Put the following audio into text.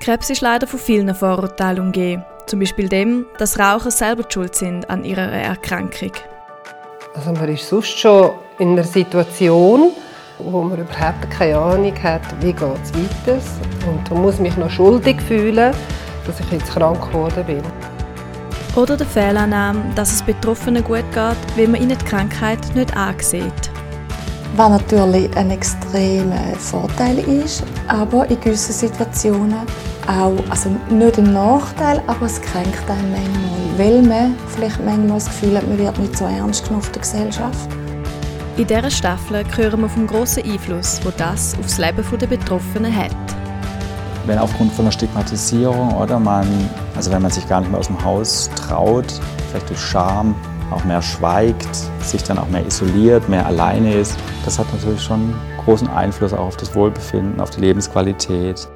Krebs ist leider von vielen Vorurteilen umgeben. Zum Beispiel dem, dass Raucher selber schuld sind an ihrer Erkrankung. Also man ist sonst schon in einer Situation, wo man überhaupt keine Ahnung hat, wie geht es weiter. Und man muss mich noch schuldig fühlen, dass ich jetzt krank geworden bin. Oder der Fehlannahme, dass es Betroffenen gut geht, weil man ihnen die Krankheit nicht ansieht. Was natürlich ein extremer Vorteil ist, aber in gewissen Situationen auch, also nicht ein Nachteil, aber es kränkt einen manchmal, weil man vielleicht manchmal das Gefühl hat, man wird nicht so ernst genommen in der Gesellschaft. In dieser Staffel hören wir vom grossen Einfluss, wo das aufs Leben der Betroffenen hat. Wenn aufgrund von der Stigmatisierung oder man, also wenn man sich gar nicht mehr aus dem Haus traut, vielleicht durch Scham auch mehr schweigt, sich dann auch mehr isoliert, mehr alleine ist, das hat natürlich schon großen Einfluss auch auf das Wohlbefinden, auf die Lebensqualität.